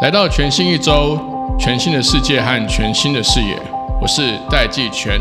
来到全新一周，全新的世界和全新的视野，我是戴季全。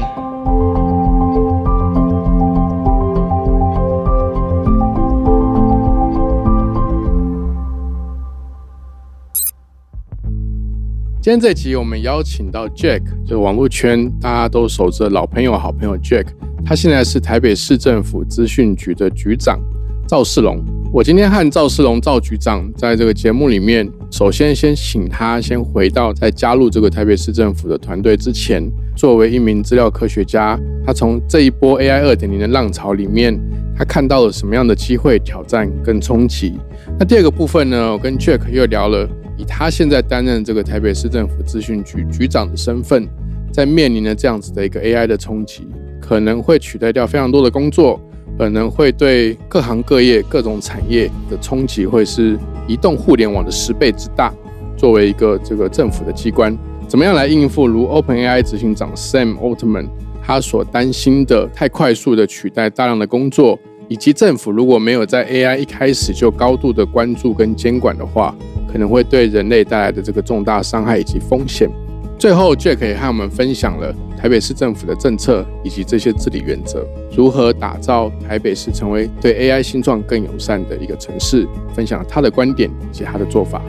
今天这期我们邀请到 Jack，就是网络圈大家都熟知的老朋友、好朋友 Jack。他现在是台北市政府资讯局的局长赵世龙。我今天和赵世龙赵局长在这个节目里面，首先先请他先回到在加入这个台北市政府的团队之前，作为一名资料科学家，他从这一波 AI 二点零的浪潮里面，他看到了什么样的机会、挑战跟冲击？那第二个部分呢，我跟 Jack 又聊了。以他现在担任这个台北市政府资讯局局长的身份，在面临了这样子的一个 AI 的冲击，可能会取代掉非常多的工作，可能会对各行各业、各种产业的冲击会是移动互联网的十倍之大。作为一个这个政府的机关，怎么样来应付如 OpenAI 执行长 Sam Altman 他所担心的太快速的取代大量的工作，以及政府如果没有在 AI 一开始就高度的关注跟监管的话。可能会对人类带来的这个重大伤害以及风险。最后，Jack 也和我们分享了台北市政府的政策以及这些治理原则，如何打造台北市成为对 AI 新创更友善的一个城市，分享他的观点以及他的做法。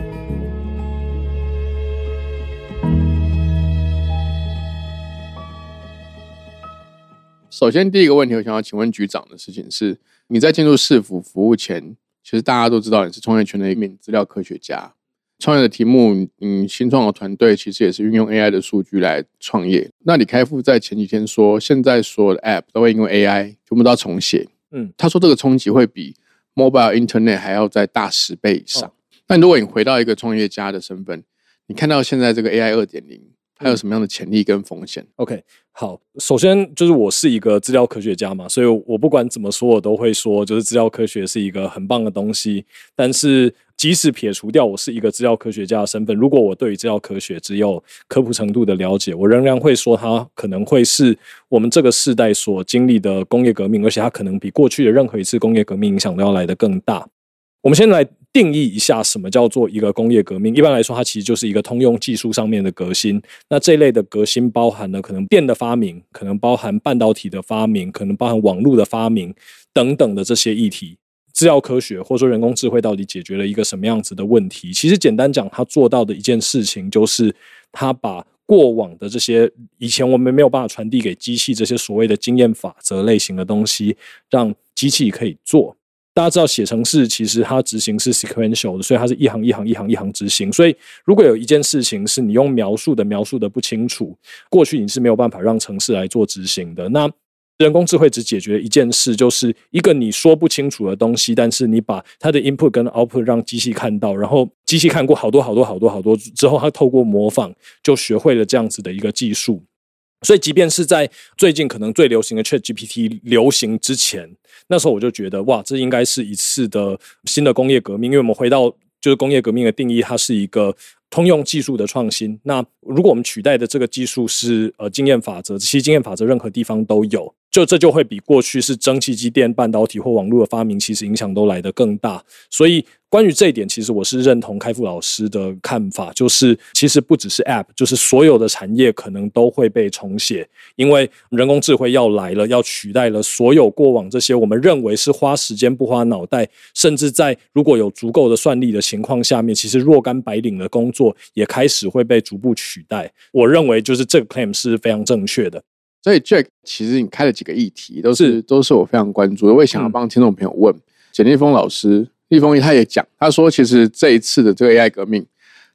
首先，第一个问题，我想要请问局长的事情是：你在进入市府服务前。其实大家都知道你是创业圈的一名资料科学家，创业的题目，嗯，新创的团队其实也是运用 AI 的数据来创业。那李开复在前几天说，现在所有的 App 都会因为 AI 全部都要重写。嗯，他说这个冲击会比 Mobile Internet 还要再大十倍以上。那如果你回到一个创业家的身份，你看到现在这个 AI 二点零。还有什么样的潜力跟风险？OK，好，首先就是我是一个资料科学家嘛，所以我不管怎么说，我都会说，就是资料科学是一个很棒的东西。但是，即使撇除掉我是一个资料科学家的身份，如果我对于资料科学只有科普程度的了解，我仍然会说它可能会是我们这个世代所经历的工业革命，而且它可能比过去的任何一次工业革命影响都要来得更大。我们先来。定义一下什么叫做一个工业革命？一般来说，它其实就是一个通用技术上面的革新。那这一类的革新包含了可能电的发明，可能包含半导体的发明，可能包含网络的发明等等的这些议题。制药科学或者说人工智慧到底解决了一个什么样子的问题？其实简单讲，它做到的一件事情就是，它把过往的这些以前我们没有办法传递给机器这些所谓的经验法则类型的东西，让机器可以做。大家知道写程式其实它执行是 sequential 的，所以它是一行一行一行一行执行。所以如果有一件事情是你用描述的描述的不清楚，过去你是没有办法让程式来做执行的。那人工智慧只解决一件事，就是一个你说不清楚的东西，但是你把它的 input 跟 output 让机器看到，然后机器看过好多好多好多好多之后，它透过模仿就学会了这样子的一个技术。所以，即便是在最近可能最流行的 Chat GPT 流行之前，那时候我就觉得，哇，这应该是一次的新的工业革命。因为我们回到就是工业革命的定义，它是一个通用技术的创新。那如果我们取代的这个技术是呃经验法则，其实经验法则任何地方都有。就这就会比过去是蒸汽机、电、半导体或网络的发明，其实影响都来得更大。所以关于这一点，其实我是认同开复老师的看法，就是其实不只是 App，就是所有的产业可能都会被重写，因为人工智慧要来了，要取代了所有过往这些我们认为是花时间不花脑袋，甚至在如果有足够的算力的情况下面，其实若干白领的工作也开始会被逐步取代。我认为就是这个 claim 是非常正确的。所以，Jack，其实你开了几个议题，都是都是我非常关注的。我也想要帮听众朋友问简立峰老师，立峰他也讲，他说，其实这一次的这个 AI 革命，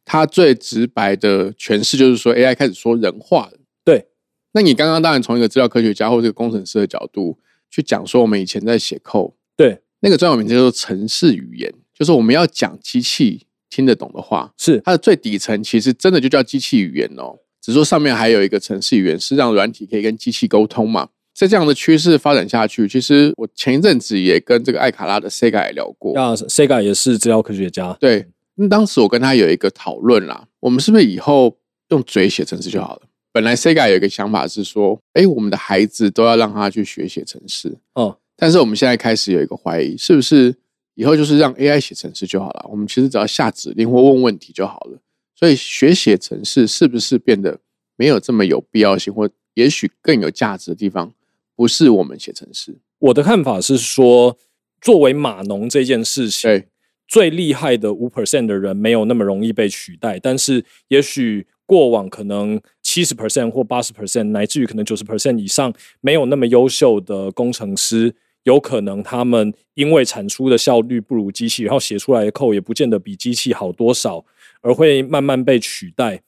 他最直白的诠释就是说，AI 开始说人话了。对，那你刚刚当然从一个资料科学家或者工程师的角度去讲说，我们以前在写 code，对，那个专有名词叫做程式语言，就是我们要讲机器听得懂的话，是它的最底层，其实真的就叫机器语言哦。只说上面还有一个程式语言，是让软体可以跟机器沟通嘛？在这样的趋势发展下去，其实我前一阵子也跟这个艾卡拉的 Sega 聊过。那，Sega 也是资料科学家。对，那当时我跟他有一个讨论啦，我们是不是以后用嘴写程式就好了？本来 Sega 有一个想法是说，哎，我们的孩子都要让他去学写程式。哦，但是我们现在开始有一个怀疑，是不是以后就是让 AI 写程式就好了。我们其实只要下指令或问问题就好了。所以学写程式是不是变得没有这么有必要性，或也许更有价值的地方，不是我们写程式。我的看法是说，作为码农这件事情，对，最厉害的五 percent 的人没有那么容易被取代，但是也许过往可能七十 percent 或八十 percent，乃至于可能九十 percent 以上没有那么优秀的工程师，有可能他们因为产出的效率不如机器，然后写出来的扣也不见得比机器好多少，而会慢慢被取代。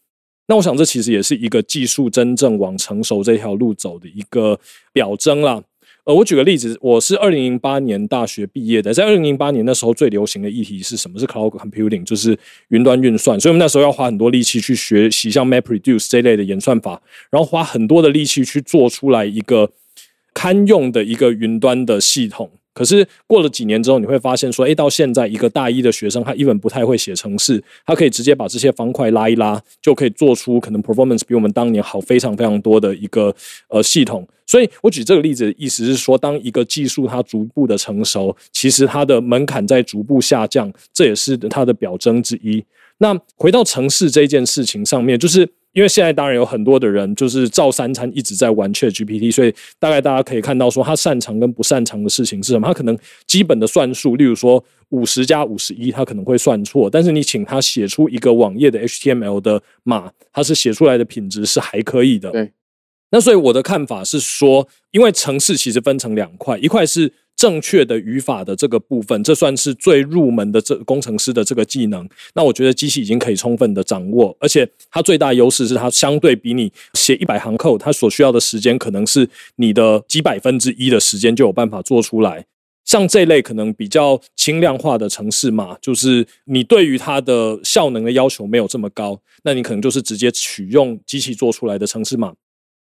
那我想，这其实也是一个技术真正往成熟这条路走的一个表征啦。呃，我举个例子，我是二零零八年大学毕业的，在二零零八年那时候最流行的议题是什么？是 cloud computing，就是云端运算。所以我们那时候要花很多力气去学习像 MapReduce 这类的演算法，然后花很多的力气去做出来一个堪用的一个云端的系统。可是过了几年之后，你会发现说，哎，到现在一个大一的学生，他一本不太会写程式，他可以直接把这些方块拉一拉，就可以做出可能 performance 比我们当年好非常非常多的一个呃系统。所以我举这个例子的意思是说，当一个技术它逐步的成熟，其实它的门槛在逐步下降，这也是它的表征之一。那回到城市这件事情上面，就是。因为现在当然有很多的人就是照三餐一直在玩 Chat GPT，所以大概大家可以看到说他擅长跟不擅长的事情是什么。他可能基本的算术，例如说五十加五十一，他可能会算错。但是你请他写出一个网页的 HTML 的码，他是写出来的品质是还可以的。对。那所以我的看法是说，因为城市其实分成两块，一块是。正确的语法的这个部分，这算是最入门的这工程师的这个技能。那我觉得机器已经可以充分的掌握，而且它最大优势是它相对比你写一百行 code，它所需要的时间可能是你的几百分之一的时间就有办法做出来。像这类可能比较轻量化的城市嘛，就是你对于它的效能的要求没有这么高，那你可能就是直接取用机器做出来的城市码。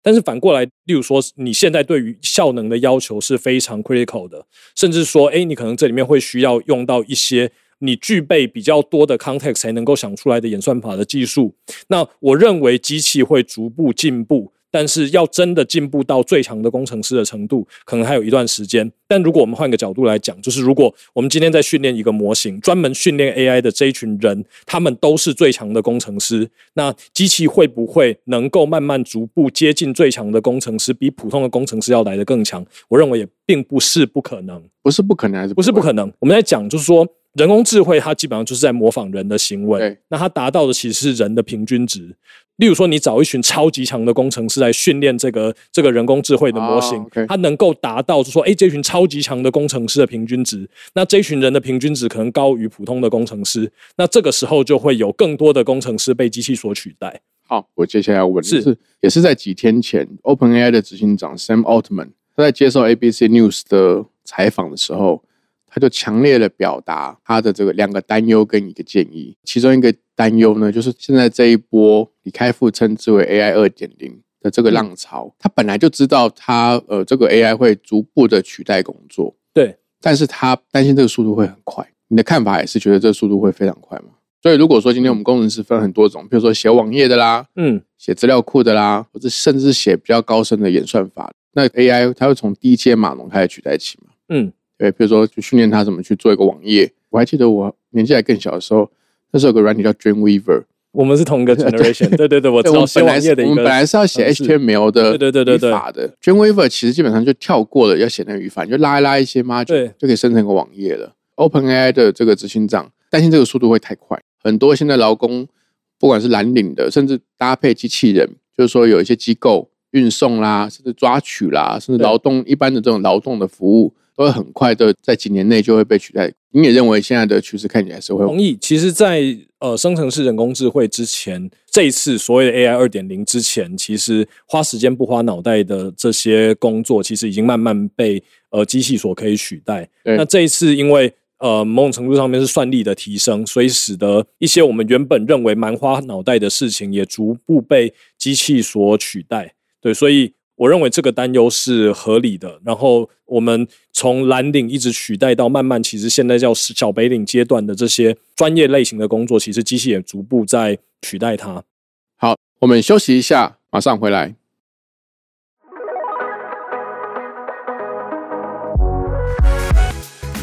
但是反过来，例如说，你现在对于效能的要求是非常 critical 的，甚至说，哎，你可能这里面会需要用到一些你具备比较多的 context 才能够想出来的演算法的技术。那我认为机器会逐步进步。但是要真的进步到最强的工程师的程度，可能还有一段时间。但如果我们换个角度来讲，就是如果我们今天在训练一个模型，专门训练 AI 的这一群人，他们都是最强的工程师，那机器会不会能够慢慢逐步接近最强的工程师，比普通的工程师要来的更强？我认为也并不是不可能，不是不可能，还是不是不可能？我们在讲就是说，人工智慧它基本上就是在模仿人的行为，那它达到的其实是人的平均值。例如说，你找一群超级强的工程师来训练这个这个人工智慧的模型，它能够达到，就说，哎，这群超级强的工程师的平均值，那这群人的平均值可能高于普通的工程师，那这个时候就会有更多的工程师被机器所取代。好，我接下来要问的是，也是在几天前，OpenAI 的执行长 Sam Altman 他在接受 ABC News 的采访的时候。他就强烈的表达他的这个两个担忧跟一个建议，其中一个担忧呢，就是现在这一波李开复称之为 AI 二点零的这个浪潮，他本来就知道他呃这个 AI 会逐步的取代工作，对，但是他担心这个速度会很快。你的看法也是觉得这个速度会非常快吗？所以如果说今天我们工程师分很多种，比如说写网页的啦，嗯，写资料库的啦，或者甚至写比较高深的演算法，那 AI 它会从低阶码农开始取代起吗？嗯。对，比如说去训练他怎么去做一个网页。我还记得我年纪还更小的时候，那时候有个软体叫 Dreamweaver。我们是同一个 generation。对对对，我知道写网页的一个。我们本来是要写 HTML 的对对对语法的。Dreamweaver 其实基本上就跳过了要写那个语法，你就拉一拉一些 margin，就可以生成一个网页了。OpenAI 的这个执行长担心这个速度会太快，很多现在劳工不管是蓝领的，甚至搭配机器人，就是说有一些机构运送啦，甚至抓取啦，甚至劳动一般的这种劳动的服务。都会很快的，在几年内就会被取代。你也认为现在的趋势看起来是会？同意。其实，在呃生成式人工智慧之前，这一次所谓的 AI 二点零之前，其实花时间不花脑袋的这些工作，其实已经慢慢被呃机器所可以取代。那这一次，因为呃某种程度上面是算力的提升，所以使得一些我们原本认为蛮花脑袋的事情，也逐步被机器所取代。对，所以。我认为这个担忧是合理的。然后我们从蓝领一直取代到慢慢，其实现在叫小白领阶段的这些专业类型的工作，其实机器也逐步在取代它。好，我们休息一下，马上回来。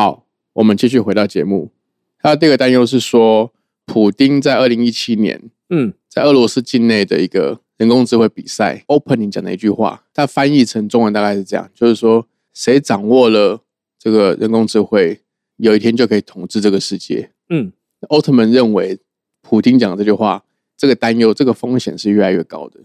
好，我们继续回到节目。他的第二个担忧是说，普丁在二零一七年，嗯，在俄罗斯境内的一个人工智慧比赛 opening 讲的一句话，他翻译成中文大概是这样，就是说，谁掌握了这个人工智慧，有一天就可以统治这个世界。嗯，奥特曼认为，普丁讲的这句话，这个担忧，这个风险是越来越高的。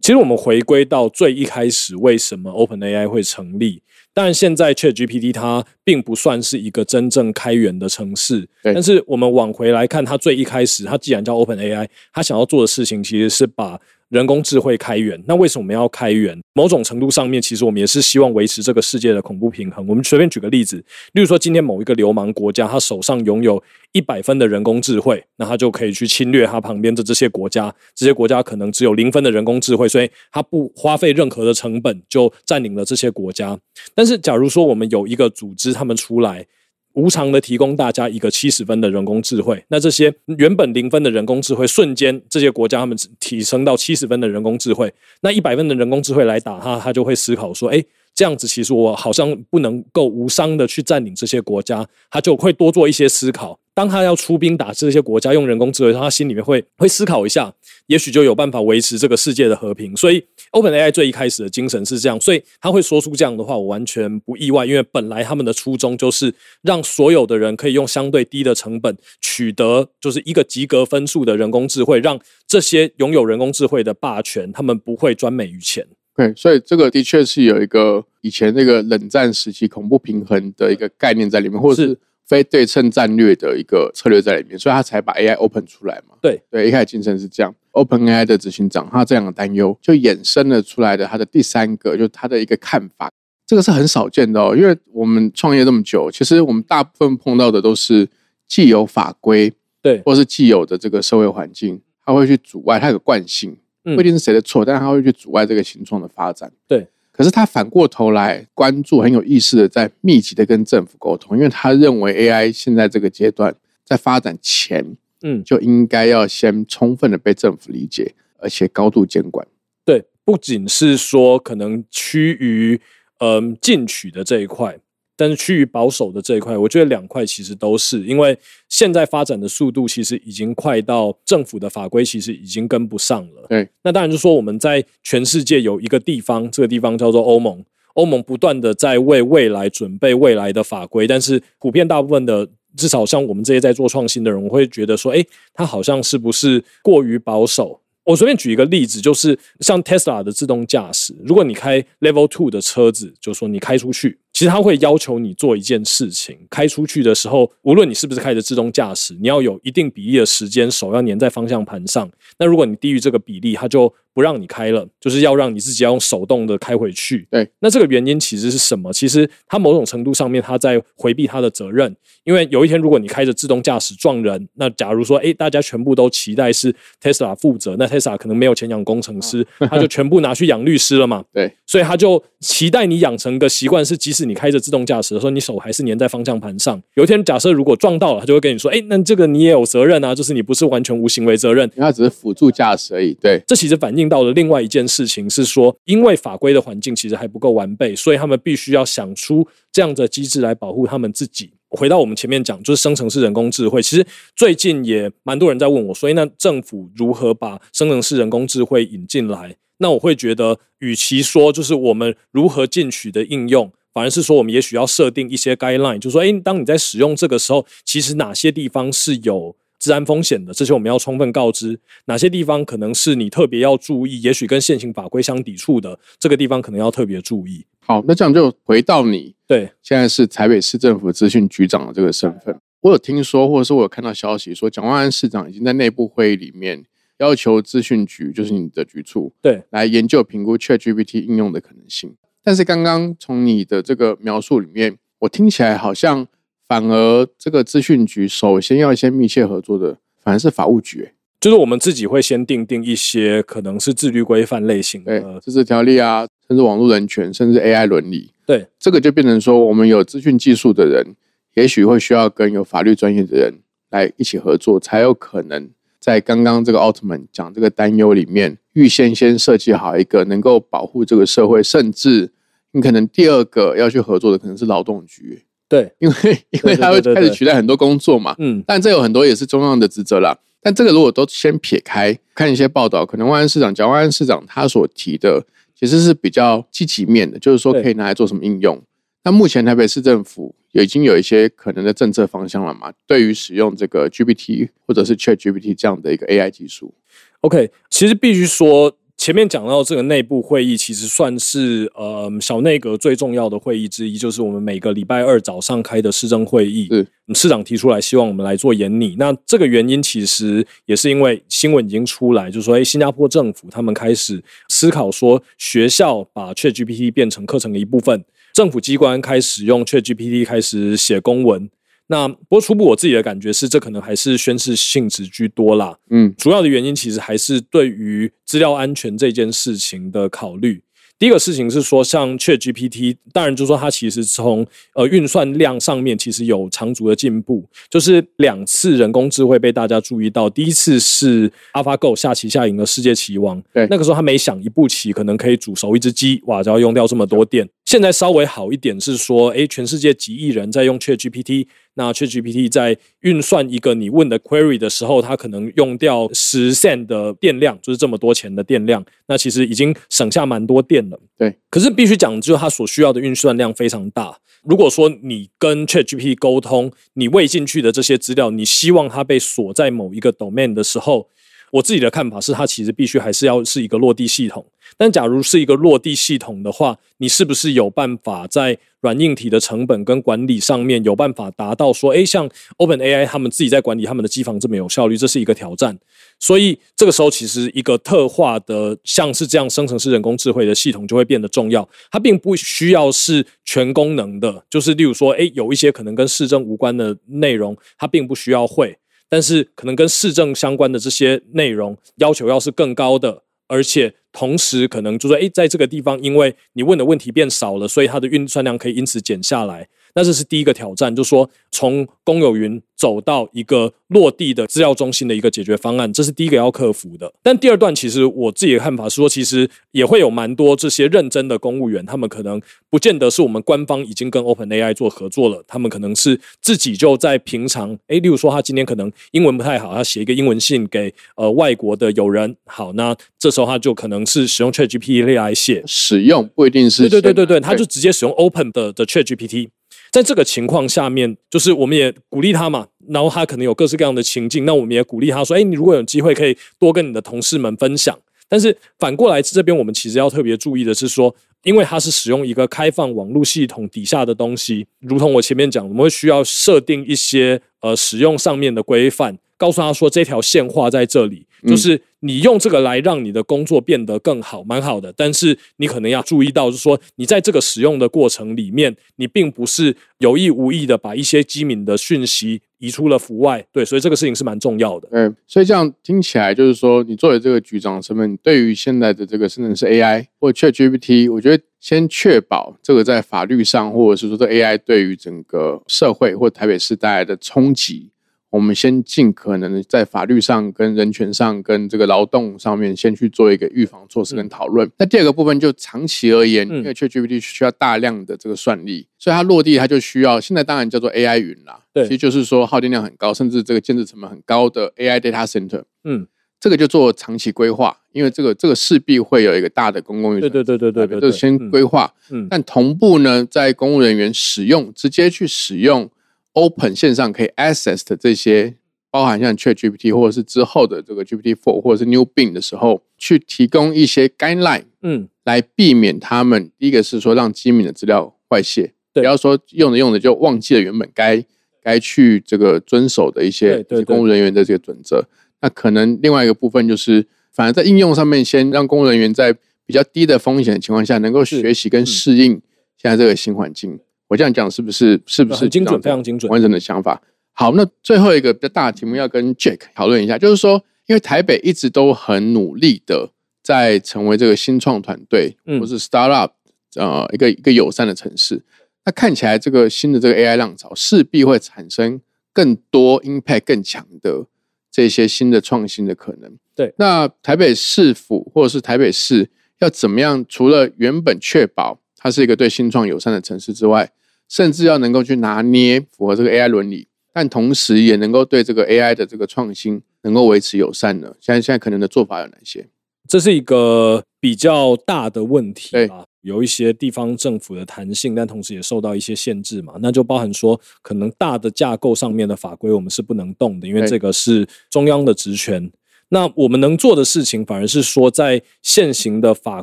其实我们回归到最一开始，为什么 OpenAI 会成立？但现在 ChatGPT 它并不算是一个真正开源的城市，但是我们往回来看，它最一开始，它既然叫 OpenAI，它想要做的事情其实是把。人工智慧开源，那为什么我们要开源？某种程度上面，其实我们也是希望维持这个世界的恐怖平衡。我们随便举个例子，例如说，今天某一个流氓国家，他手上拥有一百分的人工智慧，那他就可以去侵略他旁边的这些国家。这些国家可能只有零分的人工智慧，所以他不花费任何的成本就占领了这些国家。但是，假如说我们有一个组织，他们出来。无偿的提供大家一个七十分的人工智慧，那这些原本零分的人工智慧，瞬间这些国家他们提升到七十分的人工智慧，那一百分的人工智慧来打他，他就会思考说：，哎，这样子其实我好像不能够无伤的去占领这些国家，他就会多做一些思考。当他要出兵打这些国家，用人工智慧，他心里面会会思考一下，也许就有办法维持这个世界的和平。所以，OpenAI 最一开始的精神是这样，所以他会说出这样的话，我完全不意外，因为本来他们的初衷就是让所有的人可以用相对低的成本取得就是一个及格分数的人工智慧，让这些拥有人工智慧的霸权，他们不会专美于前。对，所以这个的确是有一个以前那个冷战时期恐怖平衡的一个概念在里面，或者是。非对称战略的一个策略在里面，所以他才把 AI open 出来嘛。对对，一开始精神是这样。OpenAI 的执行长他这样的担忧，就衍生了出来的他的第三个，就是他的一个看法。这个是很少见的哦，因为我们创业这么久，其实我们大部分碰到的都是既有法规，对，或是既有的这个社会环境，它会去阻碍，它有个惯性，不一定是谁的错，但是它会去阻碍这个形状的发展。对。可是他反过头来关注，很有意识的在密集的跟政府沟通，因为他认为 AI 现在这个阶段在发展前，嗯，就应该要先充分的被政府理解，而且高度监管。对，不仅是说可能趋于嗯进取的这一块。但是趋于保守的这一块，我觉得两块其实都是，因为现在发展的速度其实已经快到政府的法规其实已经跟不上了。对，那当然就说我们在全世界有一个地方，这个地方叫做欧盟，欧盟不断的在为未来准备未来的法规，但是普遍大部分的，至少像我们这些在做创新的人，我会觉得说，哎，他好像是不是过于保守？我随便举一个例子，就是像 Tesla 的自动驾驶，如果你开 Level Two 的车子，就说你开出去。其实他会要求你做一件事情，开出去的时候，无论你是不是开着自动驾驶，你要有一定比例的时间手要粘在方向盘上。那如果你低于这个比例，他就不让你开了，就是要让你自己要用手动的开回去。对，那这个原因其实是什么？其实他某种程度上面他在回避他的责任，因为有一天如果你开着自动驾驶撞人，那假如说哎大家全部都期待是 Tesla 负责，那 Tesla 可能没有钱养工程师，他就全部拿去养律师了嘛。对，所以他就期待你养成个习惯，是即使你开着自动驾驶的时候，你手还是粘在方向盘上。有一天，假设如果撞到了，他就会跟你说：“哎，那这个你也有责任啊，就是你不是完全无行为责任，因为它只是辅助驾驶而已。”对，这其实反映听到的另外一件事情，是说因为法规的环境其实还不够完备，所以他们必须要想出这样的机制来保护他们自己。回到我们前面讲，就是生成式人工智慧，其实最近也蛮多人在问我，所以那政府如何把生成式人工智慧引进来？那我会觉得，与其说就是我们如何进取的应用，反而是说我们也许要设定一些 guideline，就说，哎，当你在使用这个时候，其实哪些地方是有治安风险的，这些我们要充分告知；哪些地方可能是你特别要注意，也许跟现行法规相抵触的，这个地方可能要特别注意。好，那这样就回到你对，现在是台北市政府资讯局长的这个身份，我有听说，或者是我有看到消息说，蒋万安市长已经在内部会议里面。要求资讯局就是你的局处，对，来研究评估 ChatGPT 应用的可能性。但是刚刚从你的这个描述里面，我听起来好像反而这个资讯局首先要先密切合作的，反而是法务局、欸。就是我们自己会先定定一些可能是自律规范类型对的，，自治条例啊，甚至网络人权，甚至 AI 伦理，对，这个就变成说，我们有资讯技术的人，也许会需要跟有法律专业的人来一起合作，才有可能在刚刚这个奥特曼讲这个担忧里面，预先先设计好一个能够保护这个社会，甚至你可能第二个要去合作的可能是劳动局，对，因为因为它会开始取代很多工作嘛，嗯，但这有很多也是中央的职责啦。但这个如果都先撇开看一些报道，可能万安市长蒋万安市长他所提的其实是比较积极面的，就是说可以拿来做什么应用。那目前台北市政府已经有一些可能的政策方向了嘛？对于使用这个 GPT 或者是 Chat GPT 这样的一个 AI 技术，OK，其实必须说，前面讲到这个内部会议，其实算是呃小内阁最重要的会议之一，就是我们每个礼拜二早上开的市政会议。嗯市长提出来，希望我们来做研拟。那这个原因其实也是因为新闻已经出来，就是说，哎，新加坡政府他们开始思考说，学校把 ChatGPT 变成课程的一部分，政府机关开始用 ChatGPT 开始写公文。那不过初步我自己的感觉是，这可能还是宣誓性质居多啦。嗯，主要的原因其实还是对于资料安全这件事情的考虑。第一个事情是说，像 ChatGPT，当然就是说它其实从呃运算量上面其实有长足的进步，就是两次人工智慧被大家注意到，第一次是 AlphaGo 下棋下赢了世界棋王，对那个时候他每想一步棋可能可以煮熟一只鸡，哇，就要用掉这么多电。现在稍微好一点是说，诶，全世界几亿人在用 ChatGPT，那 ChatGPT 在运算一个你问的 query 的时候，它可能用掉十 cent 的电量，就是这么多钱的电量，那其实已经省下蛮多电了。对，可是必须讲，就是它所需要的运算量非常大。如果说你跟 ChatGPT 沟通，你喂进去的这些资料，你希望它被锁在某一个 domain 的时候，我自己的看法是，它其实必须还是要是一个落地系统。但假如是一个落地系统的话，你是不是有办法在软硬体的成本跟管理上面有办法达到说，诶，像 OpenAI 他们自己在管理他们的机房这么有效率，这是一个挑战。所以这个时候，其实一个特化的像是这样生成式人工智慧的系统就会变得重要。它并不需要是全功能的，就是例如说，诶，有一些可能跟市政无关的内容，它并不需要会，但是可能跟市政相关的这些内容要求要是更高的，而且同时可能就说，哎，在这个地方，因为你问的问题变少了，所以它的运算量可以因此减下来。那这是第一个挑战，就是说从公有云走到一个落地的资料中心的一个解决方案，这是第一个要克服的。但第二段，其实我自己的看法是说，其实也会有蛮多这些认真的公务员，他们可能不见得是我们官方已经跟 OpenAI 做合作了，他们可能是自己就在平常，诶，例如说他今天可能英文不太好，他写一个英文信给呃外国的友人，好，那这时候他就可能是使用 ChatGPT 来写，使用不一定是对对对对对，他就直接使用 Open 的的 ChatGPT。在这个情况下面，就是我们也鼓励他嘛，然后他可能有各式各样的情境，那我们也鼓励他说：“哎，你如果有机会，可以多跟你的同事们分享。”但是反过来这边，我们其实要特别注意的是说，因为它是使用一个开放网络系统底下的东西，如同我前面讲，我们会需要设定一些呃使用上面的规范，告诉他说这条线画在这里，就是你用这个来让你的工作变得更好，蛮好的。但是你可能要注意到，就是说你在这个使用的过程里面，你并不是有意无意的把一些机敏的讯息移出了府外，对，所以这个事情是蛮重要的。嗯，所以这样听起来就是说，你作为这个局长身份，你对于现在的这个甚至是 AI 或 ChatGPT，我觉得先确保这个在法律上，或者是说这 AI 对于整个社会或台北市带来的冲击，我们先尽可能的在法律上、跟人权上、跟这个劳动上面，先去做一个预防措施跟讨论。那第二个部分就长期而言，嗯因为 ChatGPT 需要大量的这个算力，所以它落地它就需要，现在当然叫做 AI 云啦，对其实就是说耗电量很高，甚至这个建设成本很高的 AI data center。嗯，这个就做长期规划，因为这个这个势必会有一个大的公共预算，对对对对对对对，这先嗯规划。嗯但同步呢，在公务人员使用直接去使用 Open 线上可以 access 的这些，包含像 ChatGPT 或者是之后的这个 GPT Four 或者是 New Bing 的时候，去提供一些 guideline 嗯。来避免他们第一个是说让机敏的资料外泄，不要说用着用着就忘记了原本该该去这个遵守的一些公务人员的这个准则。那可能另外一个部分就是，反而在应用上面，先让公务人员在比较低的风险的情况下，能够学习跟嗯。适应现在这个新环境。我这样讲是不是是不是很精准非常精准完整的想法？好，那最后一个比较大的题目要跟 Jack 讨论一下，就是说，因为台北一直都很努力的在成为这个新创团队，嗯或是 startup，呃，一个一个友善的城市。那看起来这个新的这个 AI 浪潮势必会产生更多 impact 更强的这些新的创新的可能。对那台北市府或者是台北市要怎么样？除了原本确保它是一个对新创友善的城市之外，甚至要能够去拿捏符合这个 AI 伦理，但同时也能够对这个 AI 的这个创新能够维持友善呢？现在现在可能的做法有哪些？这是一个比较大的问题有一些地方政府的弹性，但同时也受到一些限制嘛。那就包含说，可能大的架构上面的法规我们是不能动的，因为对这个是中央的职权。那我们能做的事情，反而是说，在现行的法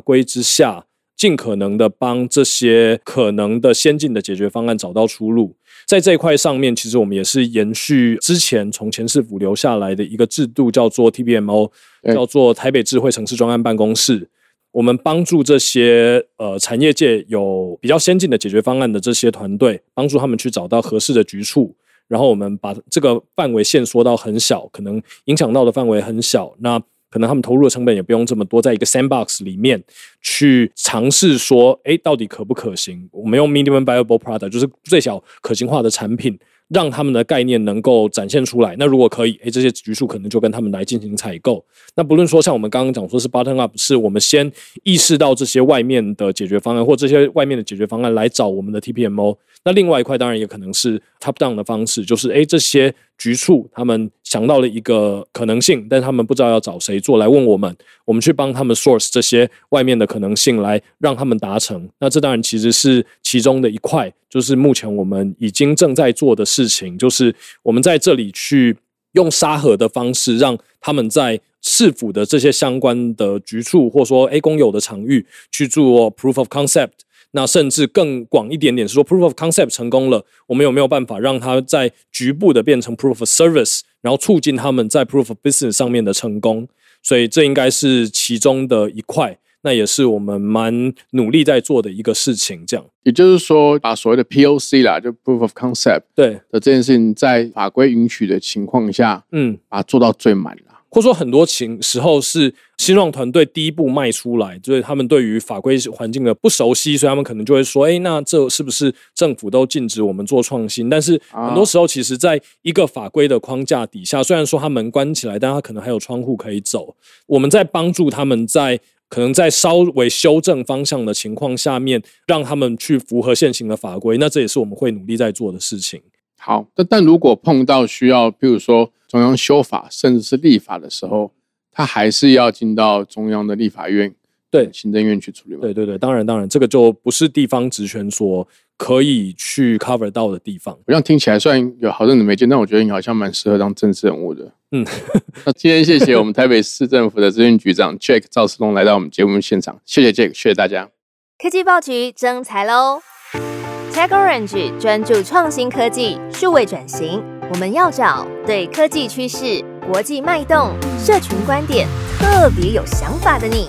规之下，尽可能的帮这些可能的先进的解决方案找到出路。在这一块上面，其实我们也是延续之前从前市府留下来的一个制度，叫做 TBMO，叫做台北智慧城市专案办公室。我们帮助这些呃产业界有比较先进的解决方案的这些团队，帮助他们去找到合适的局处，然后我们把这个范围限缩到很小，可能影响到的范围很小，那可能他们投入的成本也不用这么多，在一个 sandbox 里面去尝试说，哎，到底可不可行？我们用 minimum viable product，就是最小可行化的产品，让他们的概念能够展现出来。那如果可以，哎，这些局数可能就跟他们来进行采购。那不论说像我们刚刚讲说是 bottom up，是我们先意识到这些外面的解决方案，或这些外面的解决方案来找我们的 TPMO。那另外一块当然也可能是 top down 的方式，就是诶这些局处他们想到了一个可能性，但他们不知道要找谁做，来问我们，我们去帮他们 source 这些外面的可能性，来让他们达成。那这当然其实是其中的一块，就是目前我们已经正在做的事情，就是我们在这里去用沙盒的方式，让他们在市府的这些相关的局处，或说 A 公有的场域去做 proof of concept。那甚至更广一点点，是说 proof of concept 成功了，我们有没有办法让它在局部的变成 proof of service，然后促进他们在 proof of business 上面的成功？所以这应该是其中的一块，那也是我们蛮努力在做的一个事情。这样，也就是说，把所谓的 POC 啦，就 Proof of Concept 对，的这件事情，在法规允许的情况下，嗯，把它做到最满啦。或者说很多情时候是新创团队第一步迈出来，就是他们对于法规环境的不熟悉，所以他们可能就会说：“哎，那这是不是政府都禁止我们做创新？”但是很多时候，其实在一个法规的框架底下，虽然说它门关起来，但它可能还有窗户可以走。我们在帮助他们在可能在稍微修正方向的情况下面，让他们去符合现行的法规。那这也是我们会努力在做的事情。好，但但如果碰到需要，譬如说中央修法，甚至是立法的时候，他还是要进到中央的立法院、对行政院去处理嘛？对对对，当然当然，这个就不是地方职权所可以去 cover 到的地方。我这样听起来虽然有好阵子没见，但我觉得你好像蛮适合当政治人物的。嗯，那今天谢谢我们台北市政府的资讯局长 Jack 赵世龙来到我们节目现场，谢谢 Jack，谢谢大家。科技报局征才喽！Tech Orange 专注创新科技、数位转型，我们要找对科技趋势、国际脉动、社群观点特别有想法的你。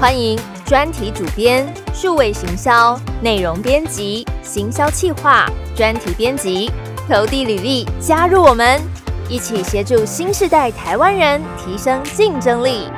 欢迎专题主编、数位行销、内容编辑、行销企划、专题编辑，投递履历加入我们，一起协助新时代台湾人提升竞争力。